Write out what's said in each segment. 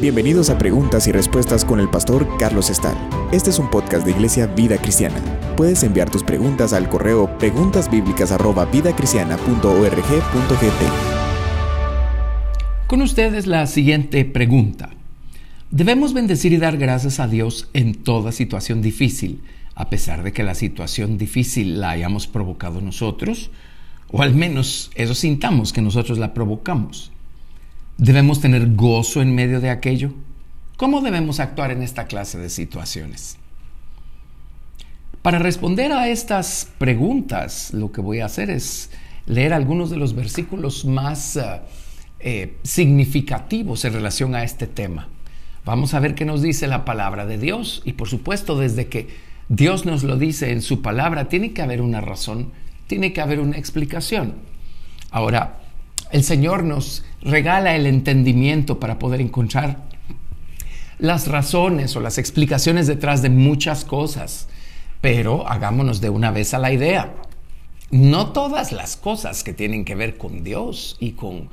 Bienvenidos a Preguntas y Respuestas con el pastor Carlos Estal. Este es un podcast de Iglesia Vida Cristiana. Puedes enviar tus preguntas al correo preguntasbiblicas@vidacristiana.org.gt. Con ustedes la siguiente pregunta. Debemos bendecir y dar gracias a Dios en toda situación difícil, a pesar de que la situación difícil la hayamos provocado nosotros, o al menos eso sintamos que nosotros la provocamos. ¿Debemos tener gozo en medio de aquello? ¿Cómo debemos actuar en esta clase de situaciones? Para responder a estas preguntas, lo que voy a hacer es leer algunos de los versículos más uh, eh, significativos en relación a este tema. Vamos a ver qué nos dice la palabra de Dios y por supuesto desde que Dios nos lo dice en su palabra, tiene que haber una razón, tiene que haber una explicación. Ahora, el Señor nos regala el entendimiento para poder encontrar las razones o las explicaciones detrás de muchas cosas. Pero hagámonos de una vez a la idea. No todas las cosas que tienen que ver con Dios y con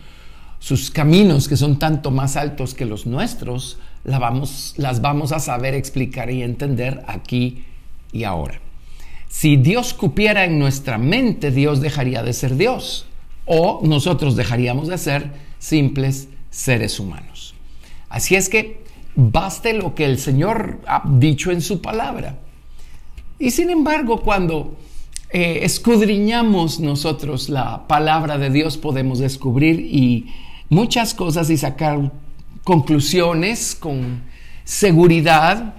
sus caminos que son tanto más altos que los nuestros, vamos, las vamos a saber explicar y entender aquí y ahora. Si Dios cupiera en nuestra mente, Dios dejaría de ser Dios o nosotros dejaríamos de ser simples seres humanos. Así es que baste lo que el Señor ha dicho en su palabra. Y sin embargo, cuando eh, escudriñamos nosotros la palabra de Dios, podemos descubrir y muchas cosas y sacar conclusiones con seguridad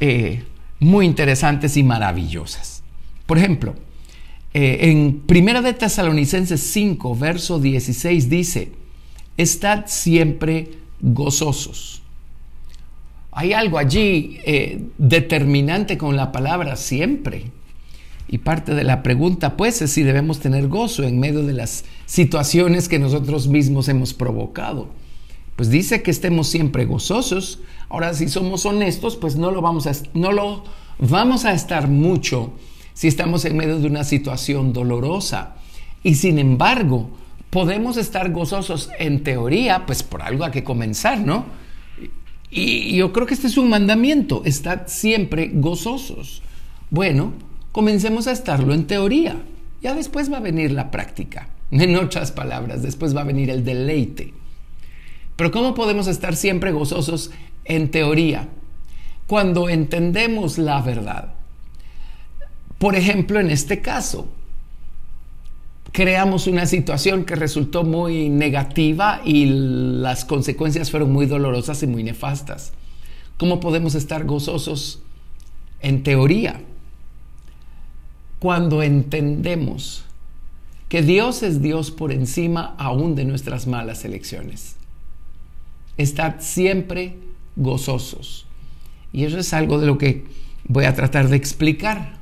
eh, muy interesantes y maravillosas. Por ejemplo, eh, en Primera de Tesalonicenses 5, verso 16 dice, estad siempre gozosos. Hay algo allí eh, determinante con la palabra siempre. Y parte de la pregunta, pues, es si debemos tener gozo en medio de las situaciones que nosotros mismos hemos provocado. Pues dice que estemos siempre gozosos. Ahora, si somos honestos, pues no lo vamos a, no lo vamos a estar mucho si estamos en medio de una situación dolorosa. Y sin embargo, podemos estar gozosos en teoría, pues por algo hay que comenzar, ¿no? Y yo creo que este es un mandamiento, estar siempre gozosos. Bueno, comencemos a estarlo en teoría. Ya después va a venir la práctica. En otras palabras, después va a venir el deleite. Pero ¿cómo podemos estar siempre gozosos en teoría? Cuando entendemos la verdad. Por ejemplo, en este caso, creamos una situación que resultó muy negativa y las consecuencias fueron muy dolorosas y muy nefastas. ¿Cómo podemos estar gozosos en teoría? Cuando entendemos que Dios es Dios por encima aún de nuestras malas elecciones. Estad siempre gozosos. Y eso es algo de lo que voy a tratar de explicar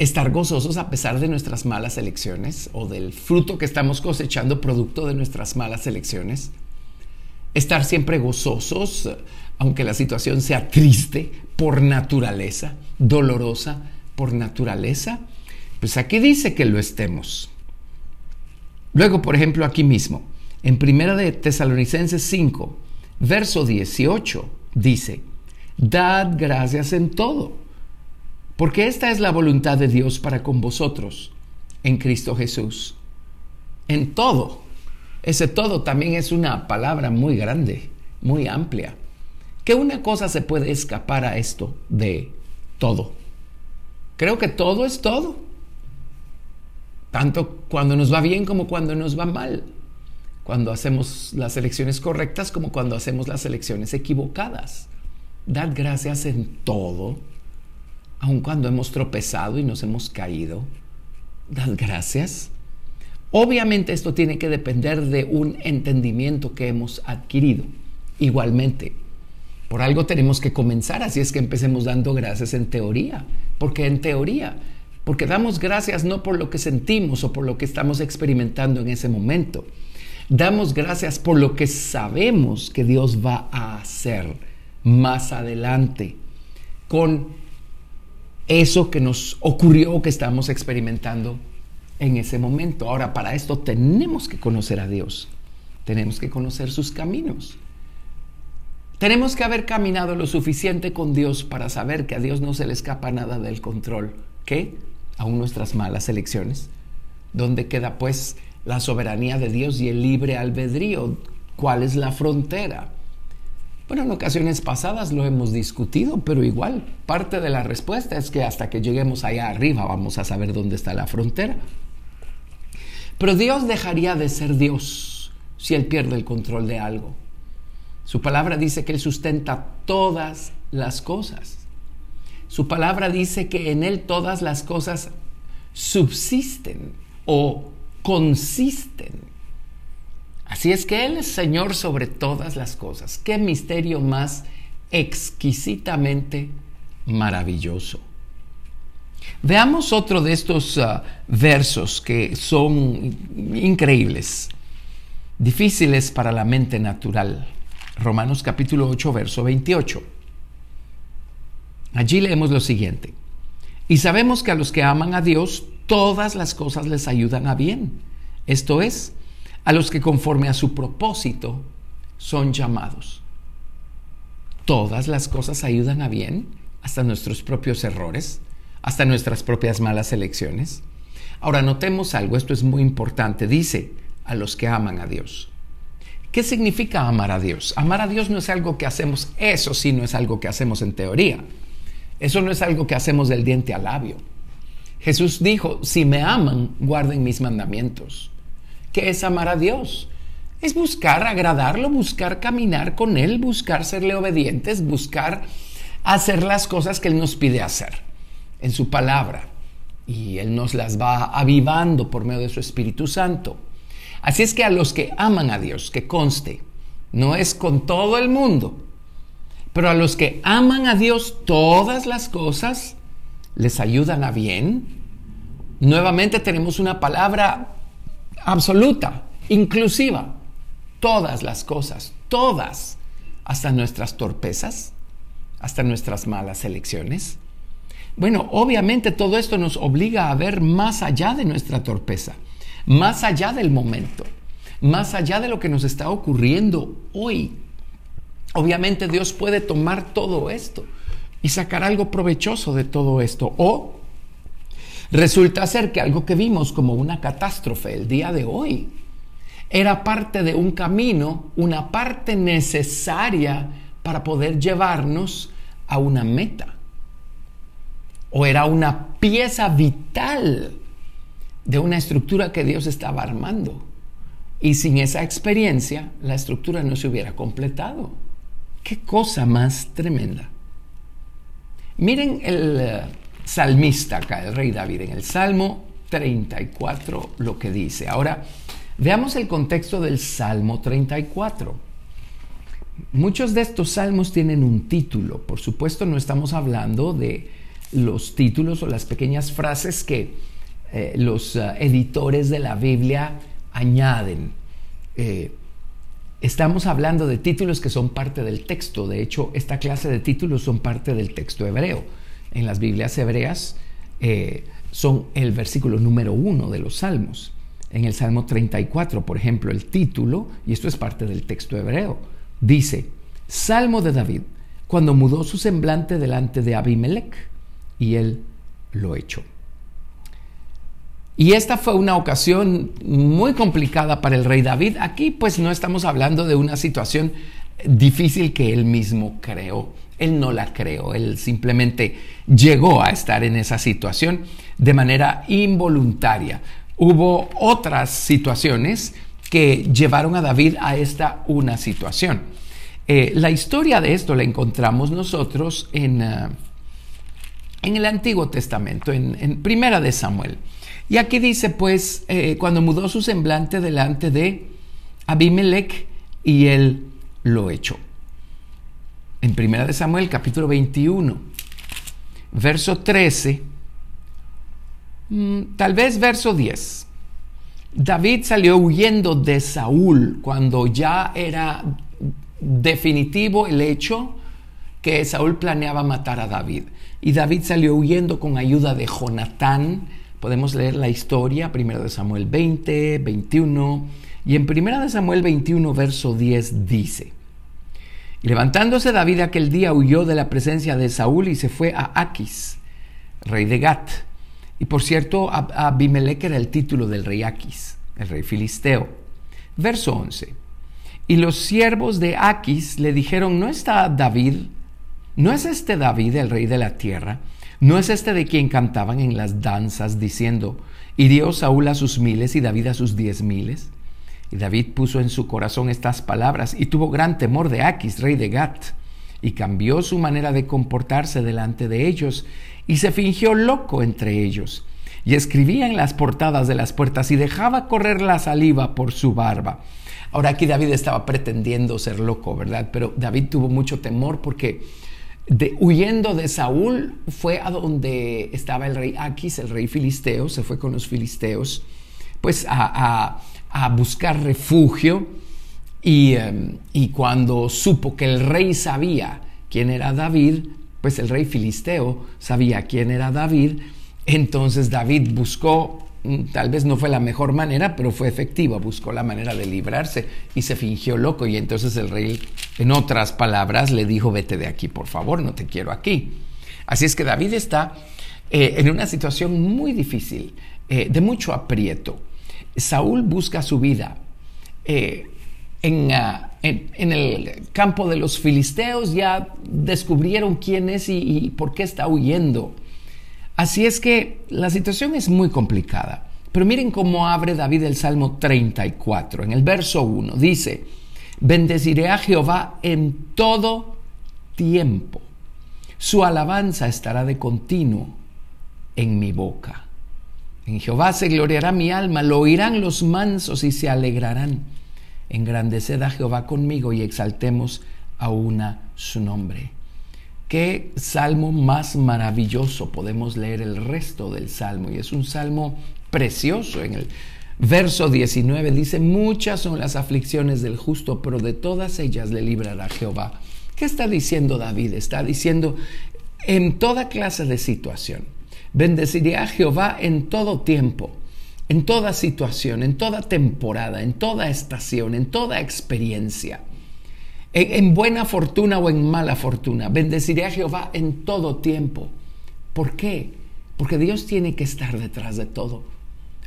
estar gozosos a pesar de nuestras malas elecciones o del fruto que estamos cosechando producto de nuestras malas elecciones. Estar siempre gozosos, aunque la situación sea triste por naturaleza, dolorosa por naturaleza. Pues aquí dice que lo estemos. Luego, por ejemplo, aquí mismo, en Primera de Tesalonicenses 5, verso 18, dice, Dad gracias en todo porque esta es la voluntad de Dios para con vosotros en Cristo Jesús. En todo. Ese todo también es una palabra muy grande, muy amplia. Que una cosa se puede escapar a esto de todo. Creo que todo es todo. Tanto cuando nos va bien como cuando nos va mal. Cuando hacemos las elecciones correctas como cuando hacemos las elecciones equivocadas. Dad gracias en todo aun cuando hemos tropezado y nos hemos caído, dad gracias. Obviamente esto tiene que depender de un entendimiento que hemos adquirido. Igualmente, por algo tenemos que comenzar, así es que empecemos dando gracias en teoría, porque en teoría, porque damos gracias no por lo que sentimos o por lo que estamos experimentando en ese momento, damos gracias por lo que sabemos que Dios va a hacer más adelante con eso que nos ocurrió, que estamos experimentando en ese momento. Ahora, para esto tenemos que conocer a Dios. tenemos que conocer sus caminos. Tenemos que haber caminado lo suficiente con Dios para saber que a Dios no se le escapa nada del control. ¿Qué? Aún nuestras malas elecciones. ¿Dónde queda pues la soberanía de Dios y el libre albedrío? ¿Cuál es la frontera? Bueno, en ocasiones pasadas lo hemos discutido, pero igual parte de la respuesta es que hasta que lleguemos allá arriba vamos a saber dónde está la frontera. Pero Dios dejaría de ser Dios si Él pierde el control de algo. Su palabra dice que Él sustenta todas las cosas. Su palabra dice que en Él todas las cosas subsisten o consisten. Así es que Él es Señor sobre todas las cosas. Qué misterio más exquisitamente maravilloso. Veamos otro de estos uh, versos que son increíbles, difíciles para la mente natural. Romanos capítulo 8, verso 28. Allí leemos lo siguiente. Y sabemos que a los que aman a Dios, todas las cosas les ayudan a bien. Esto es, a los que conforme a su propósito son llamados. Todas las cosas ayudan a bien, hasta nuestros propios errores, hasta nuestras propias malas elecciones. Ahora notemos algo, esto es muy importante, dice a los que aman a Dios. ¿Qué significa amar a Dios? Amar a Dios no es algo que hacemos, eso sí no es algo que hacemos en teoría. Eso no es algo que hacemos del diente al labio. Jesús dijo, si me aman, guarden mis mandamientos. ¿Qué es amar a Dios? Es buscar agradarlo, buscar caminar con Él, buscar serle obedientes, buscar hacer las cosas que Él nos pide hacer en su palabra. Y Él nos las va avivando por medio de su Espíritu Santo. Así es que a los que aman a Dios, que conste, no es con todo el mundo, pero a los que aman a Dios todas las cosas les ayudan a bien. Nuevamente tenemos una palabra absoluta, inclusiva. Todas las cosas, todas, hasta nuestras torpezas, hasta nuestras malas elecciones. Bueno, obviamente todo esto nos obliga a ver más allá de nuestra torpeza, más allá del momento, más allá de lo que nos está ocurriendo hoy. Obviamente Dios puede tomar todo esto y sacar algo provechoso de todo esto o Resulta ser que algo que vimos como una catástrofe el día de hoy era parte de un camino, una parte necesaria para poder llevarnos a una meta. O era una pieza vital de una estructura que Dios estaba armando. Y sin esa experiencia, la estructura no se hubiera completado. Qué cosa más tremenda. Miren el salmista acá, el rey David, en el Salmo 34, lo que dice. Ahora, veamos el contexto del Salmo 34. Muchos de estos salmos tienen un título. Por supuesto, no estamos hablando de los títulos o las pequeñas frases que eh, los uh, editores de la Biblia añaden. Eh, estamos hablando de títulos que son parte del texto. De hecho, esta clase de títulos son parte del texto hebreo en las Biblias hebreas eh, son el versículo número uno de los salmos. En el Salmo 34, por ejemplo, el título, y esto es parte del texto hebreo, dice, Salmo de David, cuando mudó su semblante delante de Abimelech, y él lo echó. Y esta fue una ocasión muy complicada para el rey David. Aquí pues no estamos hablando de una situación difícil que él mismo creó. Él no la creó, él simplemente llegó a estar en esa situación de manera involuntaria. Hubo otras situaciones que llevaron a David a esta una situación. Eh, la historia de esto la encontramos nosotros en, ah, en el Antiguo Testamento, en, Primera de Samuel. Y aquí dice, pues, eh, cuando mudó su semblante delante de Abimelech y él lo echó en 1 Samuel capítulo 21, verso 13, mm, tal vez verso 10. David salió huyendo de Saúl cuando ya era definitivo el hecho que Saúl planeaba matar a David. Y David salió huyendo con ayuda de Jonatán podemos leer la historia, 1 de Samuel 20, 21, y en 1 de Samuel 21, verso 10 dice, y levantándose David aquel día huyó de la presencia de Saúl y se fue a Aquis, rey de Gat. Y por cierto, Abimelech era el título del rey Aquis, el rey filisteo. Verso 11. Y los siervos de Aquis le dijeron, ¿no está David? ¿No es este David el rey de la tierra? ¿No es este de quien cantaban en las danzas diciendo, hirió Saúl a sus miles y David a sus diez miles? Y David puso en su corazón estas palabras y tuvo gran temor de Aquis, rey de Gat, y cambió su manera de comportarse delante de ellos, y se fingió loco entre ellos, y escribía en las portadas de las puertas y dejaba correr la saliva por su barba. Ahora aquí David estaba pretendiendo ser loco, ¿verdad? Pero David tuvo mucho temor porque huyendo de Saúl fue a donde estaba el rey Aquis, el rey filisteo, se fue con los filisteos, pues a buscar refugio em, y, cuando supo que el rey sabía quién era David, pues el rey filisteo sabía quién era David, entonces David buscó, mm, tal vez no fue la mejor manera, pero fue efectiva, buscó la manera de librarse y se fingió loco y entonces el rey, en otras palabras, le dijo, vete de aquí, por favor, no te quiero aquí. Así es que David está eh, en una situación muy difícil, eh, de mucho aprieto. Saúl busca su vida. Eh, ah, en, el campo de los filisteos ya descubrieron quién es y, por qué está huyendo. Así es que la situación es muy complicada. Pero miren cómo abre David el Salmo 34. En el verso 1 dice, bendeciré a Jehová en todo tiempo. Su alabanza estará de continuo en mi boca. En Jehová se gloriará mi alma, lo oirán los mansos y se alegrarán. Engrandeced a Jehová conmigo y exaltemos a una su nombre. Qué salmo más maravilloso podemos leer el resto del salmo y es un salmo precioso. En el verso 19 dice, muchas son las aflicciones del justo, pero de todas ellas le librará Jehová. ¿Qué está diciendo David? Está diciendo en toda clase de situación Bendeciré a Jehová en todo tiempo, en toda situación, en toda temporada, en toda estación, en toda experiencia. En, buena fortuna o en mala fortuna. Bendeciré a Jehová en todo tiempo. ¿Por qué? Porque Dios tiene que estar detrás de todo.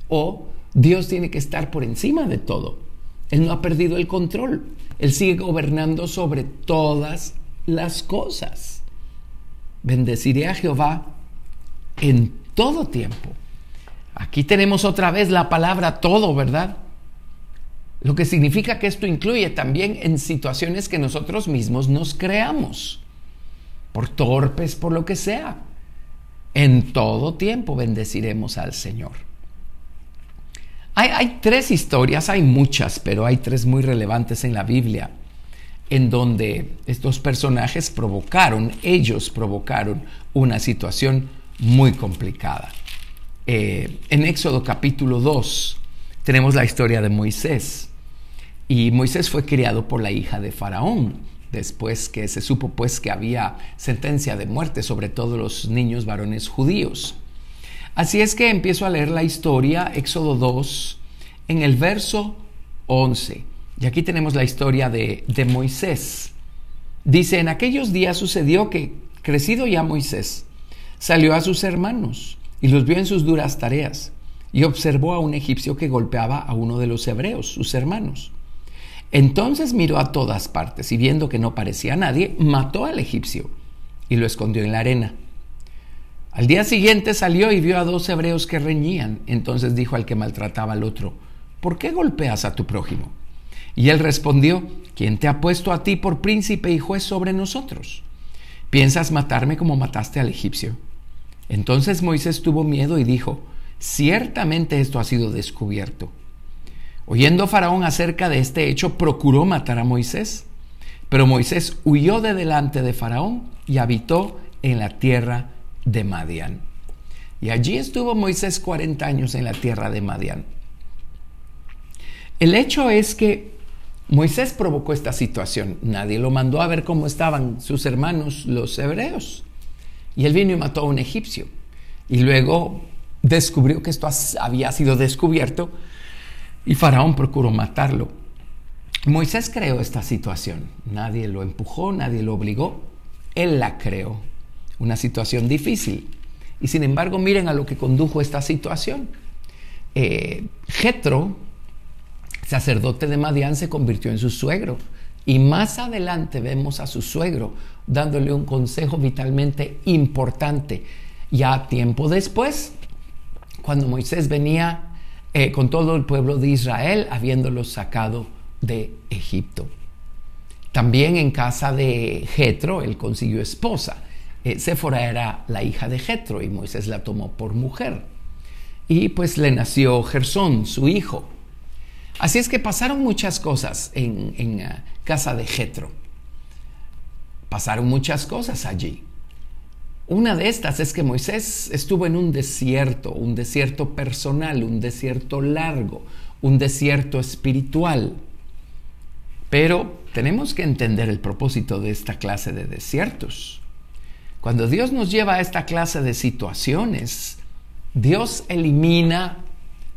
O Dios tiene que estar por encima de todo. Él no ha perdido el control. Él sigue gobernando sobre todas las cosas. Bendeciré a Jehová en todo tiempo. Aquí tenemos otra vez la palabra todo, ¿verdad? Lo que significa que esto incluye también en situaciones que nosotros mismos nos creamos, por torpes, por lo que sea. En todo tiempo bendeciremos al Señor. Hay, tres historias, hay muchas, pero hay tres muy relevantes en la Biblia, en donde estos personajes provocaron, ellos provocaron una situación muy complicada. Eh, en Éxodo capítulo 2 tenemos la historia de Moisés. Y Moisés fue criado por la hija de Faraón, después que se supo pues que había sentencia de muerte sobre todos los niños varones judíos. Así es que empiezo a leer la historia, Éxodo 2, en el verso 11. Y aquí tenemos la historia de, de Moisés. Dice, en aquellos días sucedió que, crecido ya Moisés, salió a sus hermanos y los vio en sus duras tareas y observó a un egipcio que golpeaba a uno de los hebreos, sus hermanos. Entonces miró a todas partes y viendo que no parecía nadie, mató al egipcio y lo escondió en la arena. Al día siguiente salió y vio a dos hebreos que reñían. Entonces dijo al que maltrataba al otro, ¿por qué golpeas a tu prójimo? Y él respondió, ¿quién te ha puesto a ti por príncipe y juez sobre nosotros? ¿Piensas matarme como mataste al egipcio? Entonces Moisés tuvo miedo y dijo, ciertamente esto ha sido descubierto. Oyendo Faraón acerca de este hecho, procuró matar a Moisés, pero Moisés huyó de delante de Faraón y habitó en la tierra de Madián. Y allí estuvo Moisés 40 años en la tierra de Madián. El hecho es que Moisés provocó esta situación. Nadie lo mandó a ver cómo estaban sus hermanos los hebreos. Y él vino y mató a un egipcio. Y luego descubrió que esto había sido descubierto y Faraón procuró matarlo. Moisés creó esta situación. Nadie lo empujó, nadie lo obligó. Él la creó. Una situación difícil. Y sin embargo, miren a lo que condujo esta situación. Eh, Jetro, sacerdote de Madián, se convirtió en su suegro. Y más adelante vemos a su suegro dándole un consejo vitalmente importante. Ya tiempo después, cuando Moisés venía eh, con todo el pueblo de Israel, habiéndolo sacado de Egipto. También en casa de Jetro, él consiguió esposa. Eh, Séfora era la hija de Jetro y Moisés la tomó por mujer. Y pues le nació Gersón, su hijo. Así es que pasaron muchas cosas en, uh, casa de Jetro. Pasaron muchas cosas allí. Una de estas es que Moisés estuvo en un desierto, un desierto personal, un desierto largo, un desierto espiritual. Pero tenemos que entender el propósito de esta clase de desiertos. Cuando Dios nos lleva a esta clase de situaciones, Dios elimina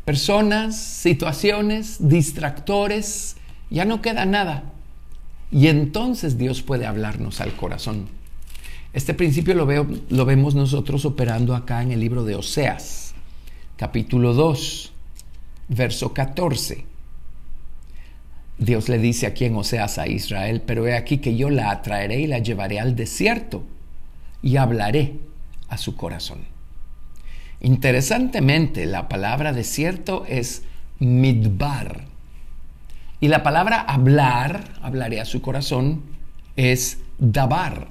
personas, situaciones, distractores, ya no queda nada. Y entonces Dios puede hablarnos al corazón. Este principio lo, veo, lo vemos nosotros operando acá en el libro de Oseas, capítulo 2, verso 14. Dios le dice aquí en Oseas a Israel, pero he aquí que yo la atraeré y la llevaré al desierto y hablaré a su corazón. Interesantemente, la palabra desierto es midbar. Y la palabra hablar, hablaré a su corazón, es dabar.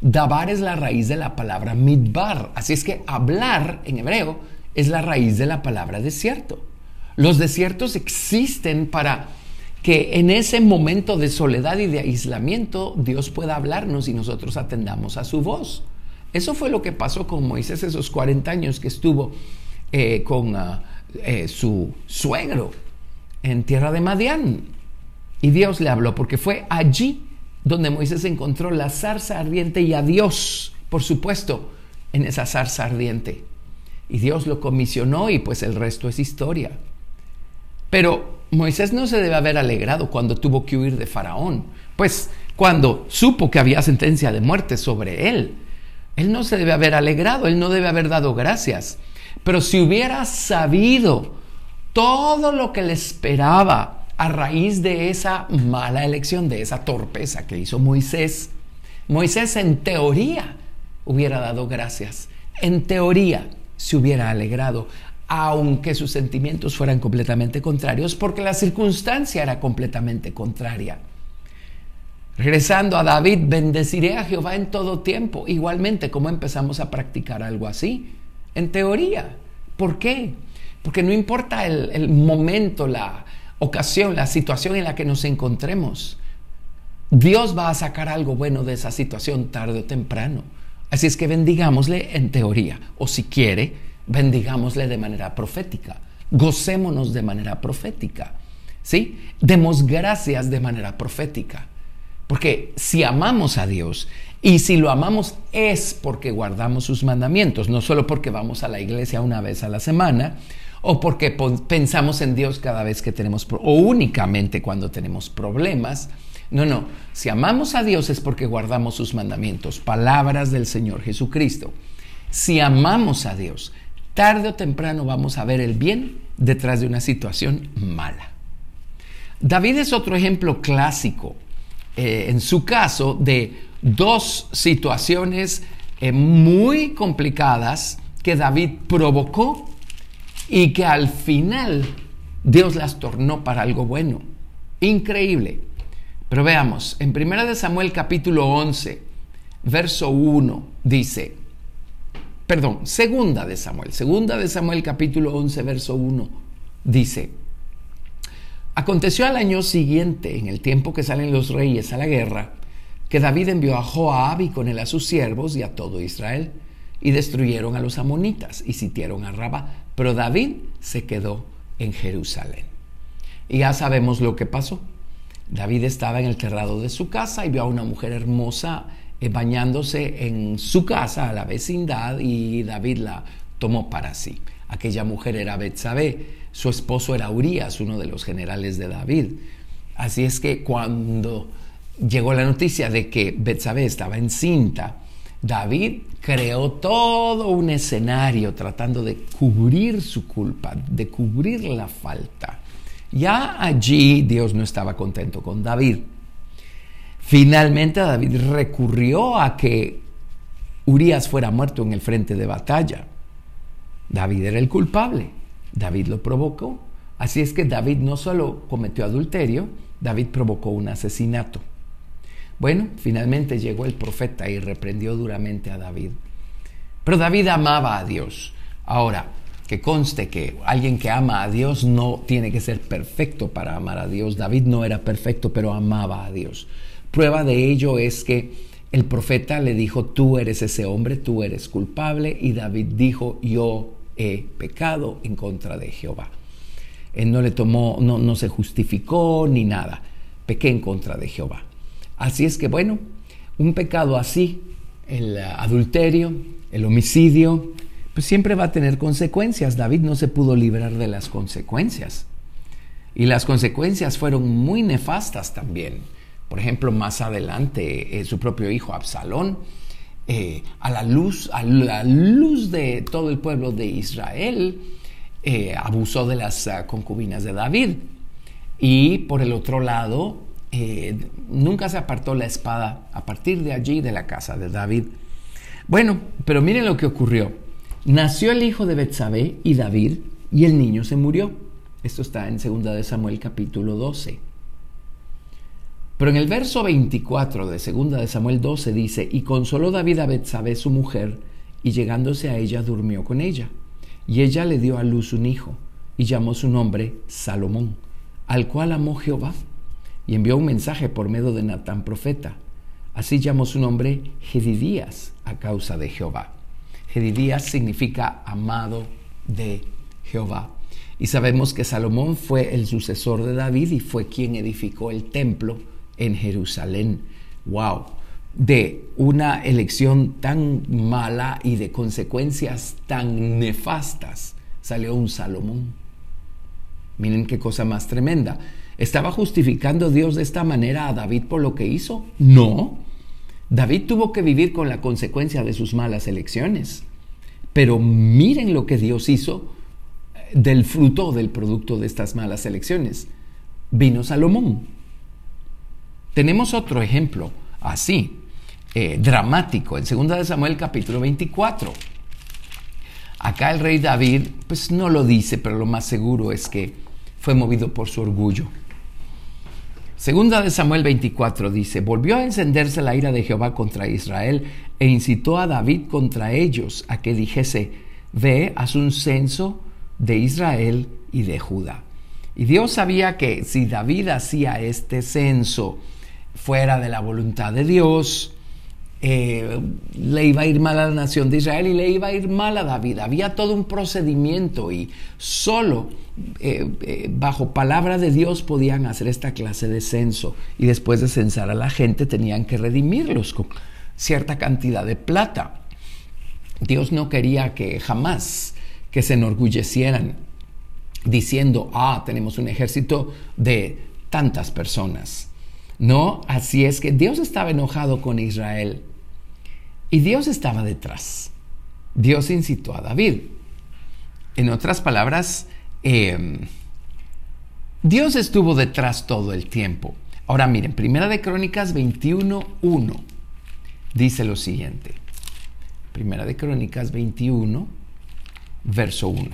Dabar es la raíz de la palabra midbar. Así es que hablar en hebreo es la raíz de la palabra desierto. Los desiertos existen para que en ese momento de soledad y de aislamiento Dios pueda hablarnos y nosotros atendamos a su voz. Eso fue lo que pasó con Moisés esos 40 años que estuvo eh, con ah, eh, su suegro en tierra de Madián. Y Dios le habló porque fue allí donde Moisés encontró la zarza ardiente y a Dios, por supuesto, en esa zarza ardiente. Y Dios lo comisionó y pues el resto es historia. Pero Moisés no se debe haber alegrado cuando tuvo que huir de Faraón, pues cuando supo que había sentencia de muerte sobre él, él no se debe haber alegrado, él no debe haber dado gracias. Pero si hubiera sabido todo lo que le esperaba a raíz de esa mala elección, de esa torpeza que hizo Moisés, Moisés en teoría hubiera dado gracias, en teoría se hubiera alegrado aunque sus sentimientos fueran completamente contrarios, porque la circunstancia era completamente contraria. Regresando a David, bendeciré a Jehová en todo tiempo. Igualmente, ¿cómo empezamos a practicar algo así? En teoría. ¿Por qué? Porque no importa el, el momento, la ocasión, la situación en la que nos encontremos. Dios va a sacar algo bueno de esa situación tarde o temprano. Así es que bendigámosle en teoría. O si quiere, bendigámosle de manera profética, gocémonos de manera profética, ¿sí? Demos gracias de manera profética. Porque si amamos a Dios y si lo amamos es porque guardamos sus mandamientos, no solo porque vamos a la iglesia una vez a la semana o porque pensamos en Dios cada vez que tenemos o únicamente cuando tenemos problemas. No, no, si amamos a Dios es porque guardamos sus mandamientos, palabras del Señor Jesucristo. Si amamos a Dios tarde o temprano vamos a ver el bien detrás de una situación mala. David es otro ejemplo clásico, eh, en su caso, de dos situaciones eh, muy complicadas que David provocó y que al final Dios las tornó para algo bueno. Increíble. Pero veamos, en 1 Samuel capítulo 11, verso 1 dice, perdón, segunda de Samuel, segunda de Samuel capítulo 11, verso 1, dice, aconteció al año siguiente, en el tiempo que salen los reyes a la guerra, que David envió a Joab y con él a sus siervos y a todo Israel, y destruyeron a los amonitas y sitiaron a Rabá, pero David se quedó en Jerusalén. Y ya sabemos lo que pasó. David estaba en el terrado de su casa y vio a una mujer hermosa eh, bañándose en su casa, a la vecindad, y David la tomó para sí. Aquella mujer era Betsabé, su esposo era Urias, uno de los generales de David. Así es que cuando llegó la noticia de que Betsabé estaba encinta, David creó todo un escenario tratando de cubrir su culpa, de cubrir la falta. Ya allí Dios no estaba contento con David. Finalmente David recurrió a que Urias fuera muerto en el frente de batalla. David era el culpable. David lo provocó. Así es que David no solo cometió adulterio, David provocó un asesinato. Bueno, finalmente llegó el profeta y reprendió duramente a David. Pero David amaba a Dios. Ahora, que conste que alguien que ama a Dios no tiene que ser perfecto para amar a Dios. David no era perfecto, pero amaba a Dios. Prueba de ello es que el profeta le dijo, tú eres ese hombre, tú eres culpable, y David dijo, yo he pecado en contra de Jehová. Él no le tomó, no, no se justificó ni nada. Pequé en contra de Jehová. Así es que bueno, un pecado así, el adulterio, el homicidio, pues siempre va a tener consecuencias. David no se pudo librar de las consecuencias. Y las consecuencias fueron muy nefastas también. Por ejemplo, más adelante, eh, su propio hijo Absalón eh, a la luz, a la luz de todo el pueblo de Israel, eh, abusó de las ah, concubinas de David. Y por el otro lado, eh, nunca se apartó la espada a partir de allí de la casa de David. Bueno, pero miren lo que ocurrió. Nació el hijo de Betsabé y David, y el niño se murió. Esto está en 2 de Samuel capítulo 12. Pero en el verso 24 de 2 de Samuel 12 dice, y consoló David a Betsabé su mujer, y llegándose a ella durmió con ella. Y ella le dio a luz un hijo, y llamó su nombre Salomón, al cual amó Jehová, y envió un mensaje por medio de Natán profeta. Así llamó su nombre Gedidías a causa de Jehová. Gedidías significa amado de Jehová. Y sabemos que Salomón fue el sucesor de David y fue quien edificó el templo en Jerusalén. ¡Wow! De una elección tan mala y de consecuencias tan nefastas salió un Salomón. Miren qué cosa más tremenda. ¿Estaba justificando Dios de esta manera a David por lo que hizo? No. David tuvo que vivir con la consecuencia de sus malas elecciones. Pero miren lo que Dios hizo del fruto del producto de estas malas elecciones. Vino Salomón tenemos otro ejemplo así, eh, dramático, en 2 de Samuel capítulo 24. Acá el rey David, pues no lo dice, pero lo más seguro es que fue movido por su orgullo. Segunda de Samuel 24 dice, volvió a encenderse la ira de Jehová contra Israel e incitó a David contra ellos a que dijese, ve, haz un censo de Israel y de Judá. Y Dios sabía que si David hacía este censo, fuera de la voluntad de Dios, eh, le iba a ir mal a la nación de Israel y le iba a ir mal a David. Había todo un procedimiento y solo eh, eh, bajo palabra de Dios podían hacer esta clase de censo y después de censar a la gente tenían que redimirlos con cierta cantidad de plata. Dios no quería que jamás que se enorgullecieran diciendo, ah, tenemos un ejército de tantas personas. No, así es que Dios estaba enojado con Israel y Dios estaba detrás. Dios incitó a David. En otras palabras, em, Dios estuvo detrás todo el tiempo. Ahora miren, Primera de Crónicas 21.1 dice lo siguiente. Primera de Crónicas 21, verso 1.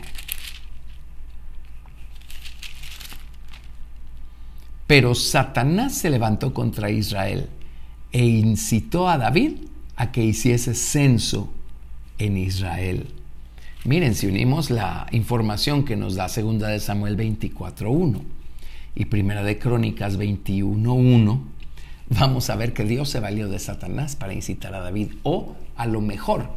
Pero Satanás se levantó contra Israel e incitó a David a que hiciese censo en Israel. Miren, si unimos la información que nos da segunda de Samuel 24.1 y primera de Crónicas 21.1, vamos a ver que Dios se valió de Satanás para incitar a David. O a lo mejor,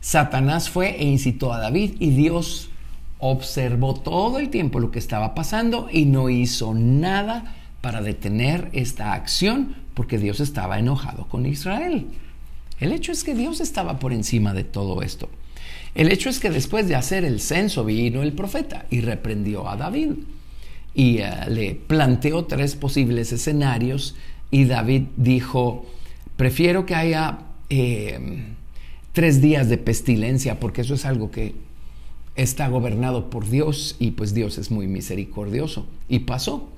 Satanás fue e incitó a David y Dios observó todo el tiempo lo que estaba pasando y no hizo nada para detener esta acción porque Dios estaba enojado con Israel. El hecho es que Dios estaba por encima de todo esto. El hecho es que después de hacer el censo vino el profeta y reprendió a David y eh, le planteó tres posibles escenarios y David dijo, prefiero que haya eh, tres días de pestilencia porque eso es algo que está gobernado por Dios y pues Dios es muy misericordioso. Y pasó.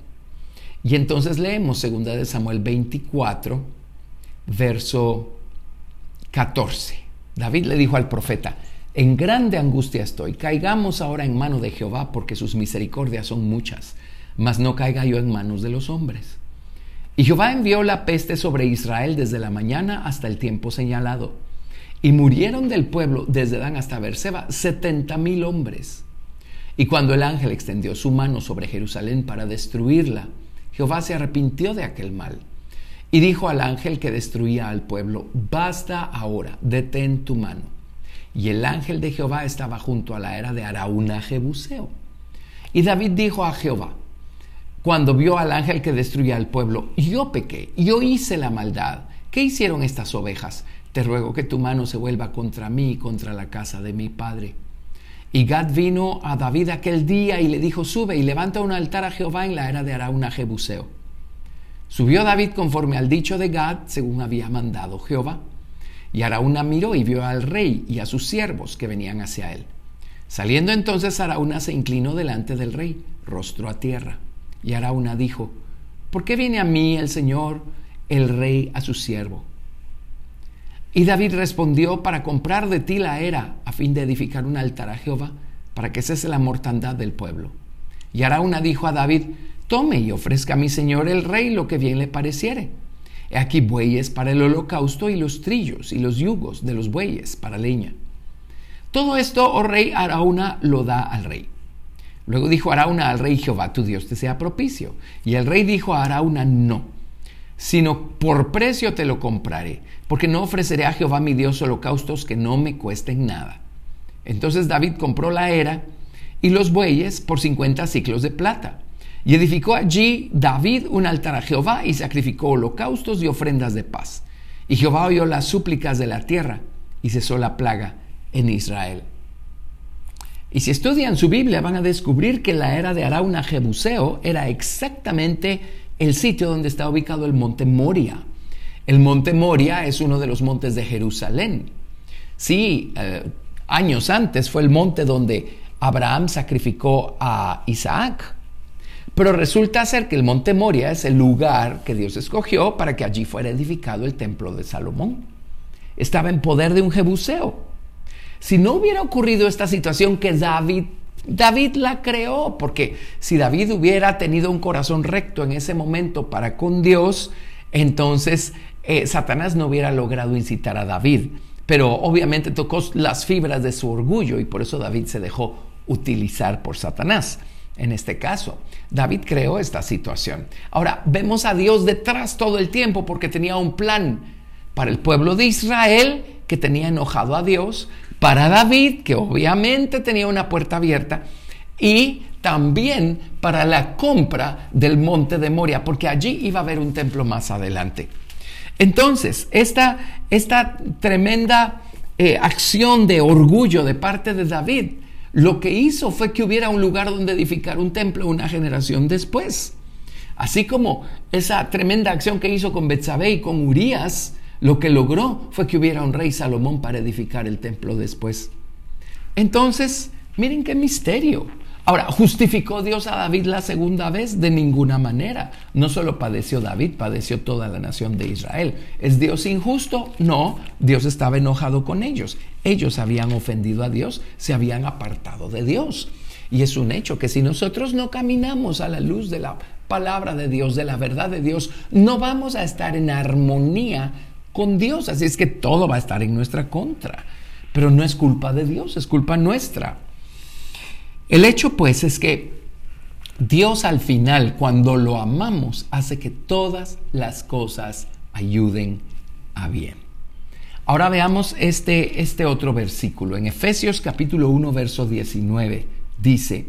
Y entonces leemos 2 de Samuel 24, verso 14. David le dijo al profeta, en grande angustia estoy, caigamos ahora en mano de Jehová porque sus misericordias son muchas, mas no caiga yo en manos de los hombres. Y Jehová envió la peste sobre Israel desde la mañana hasta el tiempo señalado. Y murieron del pueblo desde Dan hasta Berseba setenta mil hombres. Y cuando el ángel extendió su mano sobre Jerusalén para destruirla, Jehová se arrepintió de aquel mal. Y dijo al ángel que destruía al pueblo, basta ahora, detén tu mano. Y el ángel de Jehová estaba junto a la era de Araúna Jebuseo. Y David dijo a Jehová, cuando vio al ángel que destruía al pueblo, yo pequé, yo hice la maldad. ¿Qué hicieron estas ovejas? Te ruego que tu mano se vuelva contra mí y contra la casa de mi padre. Y Gad vino a David aquel día y le dijo, sube y levanta un altar a Jehová en la era de Araúna Jebuseo. Subió David conforme al dicho de Gad, según había mandado Jehová. Y Araúna miró y vio al rey y a sus siervos que venían hacia él. Saliendo entonces Araúna se inclinó delante del rey, rostro a tierra. Y Araúna dijo, ¿por qué viene a mí el Señor, el rey, a su siervo? Y David respondió, para comprar de ti la era, a fin de edificar un altar a Jehová, para que cese la mortandad del pueblo. Y Araúna dijo a David, tome y ofrezca a mi señor el rey lo que bien le pareciere. He aquí bueyes para el holocausto y los trillos y los yugos de los bueyes para leña. Todo esto, oh rey, Araúna lo da al rey. Luego dijo Araúna al rey Jehová, tu Dios te sea propicio. Y el rey dijo a Araúna, no, sino por precio te lo compraré, porque no ofreceré a Jehová mi Dios holocaustos que no me cuesten nada. Entonces David compró la era y los bueyes por 50 ciclos de plata. Y edificó allí David un altar a Jehová y sacrificó holocaustos y ofrendas de paz. Y Jehová oyó las súplicas de la tierra y cesó la plaga en Israel. Y si estudian su Biblia van a descubrir que la era de Arauna Jebuseo era exactamente el sitio donde está ubicado el monte Moria. El monte Moria es uno de los montes de Jerusalén. Sí, eh, años antes fue el monte donde Abraham sacrificó a Isaac. Pero resulta ser que el monte Moria es el lugar que Dios escogió para que allí fuera edificado el templo de Salomón. Estaba en poder de un jebuseo. Si no hubiera ocurrido esta situación que David, David la creó, porque si David hubiera tenido un corazón recto en ese momento para con Dios, entonces eh, Satanás no hubiera logrado incitar a David. Pero obviamente tocó las fibras de su orgullo y por eso David se dejó utilizar por Satanás. En este caso, David creó esta situación. Ahora, vemos a Dios detrás todo el tiempo porque tenía un plan para el pueblo de Israel que tenía enojado a Dios, para David, que obviamente tenía una puerta abierta, y también para la compra del monte de Moria, porque allí iba a haber un templo más adelante. Entonces, esta, esta tremenda eh, acción de orgullo de parte de David, lo que hizo fue que hubiera un lugar donde edificar un templo una generación después. Así como esa tremenda acción que hizo con Betsabé y con Urias, lo que logró fue que hubiera un rey Salomón para edificar el templo después. Entonces, miren qué misterio. Ahora, ¿justificó Dios a David la segunda vez? De ninguna manera. No solo padeció David, padeció toda la nación de Israel. ¿Es Dios injusto? No, Dios estaba enojado con ellos. Ellos habían ofendido a Dios, se habían apartado de Dios. Y es un hecho que si nosotros no caminamos a la luz de la palabra de Dios, de la verdad de Dios, no vamos a estar en armonía con Dios. Así es que todo va a estar en nuestra contra. Pero no es culpa de Dios, es culpa nuestra. El hecho pues es que Dios al final, cuando lo amamos, hace que todas las cosas ayuden a bien. Ahora veamos este, este otro versículo. En Efesios capítulo 1, verso 19, dice,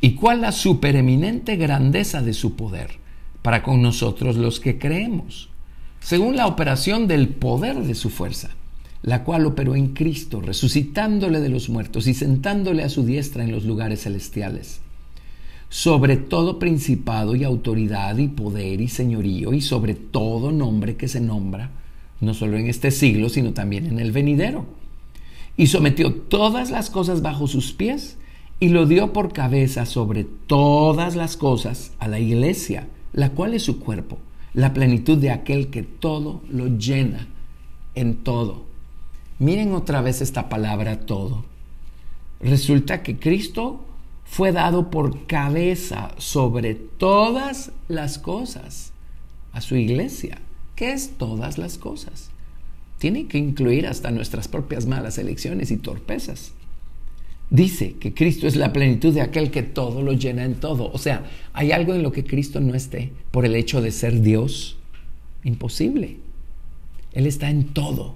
¿y cuál la supereminente grandeza de su poder para con nosotros los que creemos? Según la operación del poder de su fuerza, la cual operó en Cristo, resucitándole de los muertos y sentándole a su diestra en los lugares celestiales, sobre todo principado y autoridad y poder y señorío y sobre todo nombre que se nombra, no solo en este siglo, sino también en el venidero. Y sometió todas las cosas bajo sus pies y lo dio por cabeza sobre todas las cosas a la iglesia, la cual es su cuerpo, la plenitud de aquel que todo lo llena en todo. Miren otra vez esta palabra todo. Resulta que Cristo fue dado por cabeza sobre todas las cosas a su iglesia. ¿Qué es todas las cosas? Tiene que incluir hasta nuestras propias malas elecciones y torpezas dice que Cristo es la plenitud de aquel que todo lo llena en todo. O sea, ¿hay algo en lo que Cristo no esté por el hecho de ser Dios? Imposible. Él está en todo,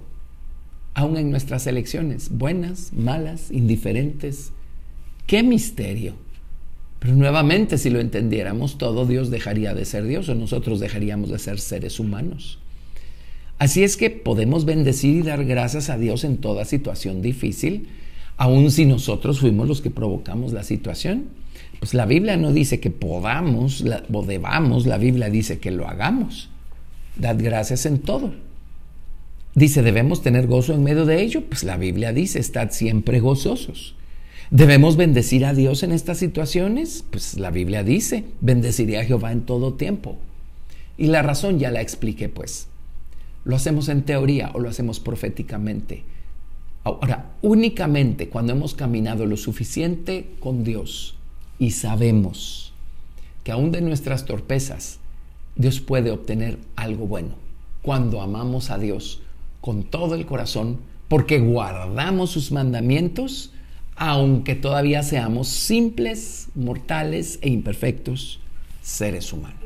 aún en nuestras elecciones, buenas, malas, indiferentes. ¡Qué misterio! Pero nuevamente, si lo entendiéramos todo, Dios dejaría de ser Dios o nosotros dejaríamos de ser seres humanos. Así es que podemos bendecir y dar gracias a Dios en toda situación difícil, aun si nosotros fuimos los que provocamos la situación. Pues la Biblia no dice que podamos o debamos, la Biblia dice que lo hagamos. Dad gracias en todo. Dice, debemos tener gozo en medio de ello. Pues la Biblia dice, estad siempre gozosos. ¿Debemos bendecir a Dios en estas situaciones? Pues la Biblia dice, bendeciré a Jehová en todo tiempo. Y la razón ya la expliqué, pues. ¿Lo hacemos en teoría o lo hacemos proféticamente? Ahora, únicamente cuando hemos caminado lo suficiente con Dios y sabemos que aún de nuestras torpezas, Dios puede obtener algo bueno. Cuando amamos a Dios con todo el corazón, porque guardamos sus mandamientos, aunque todavía seamos simples, mortales e imperfectos seres humanos.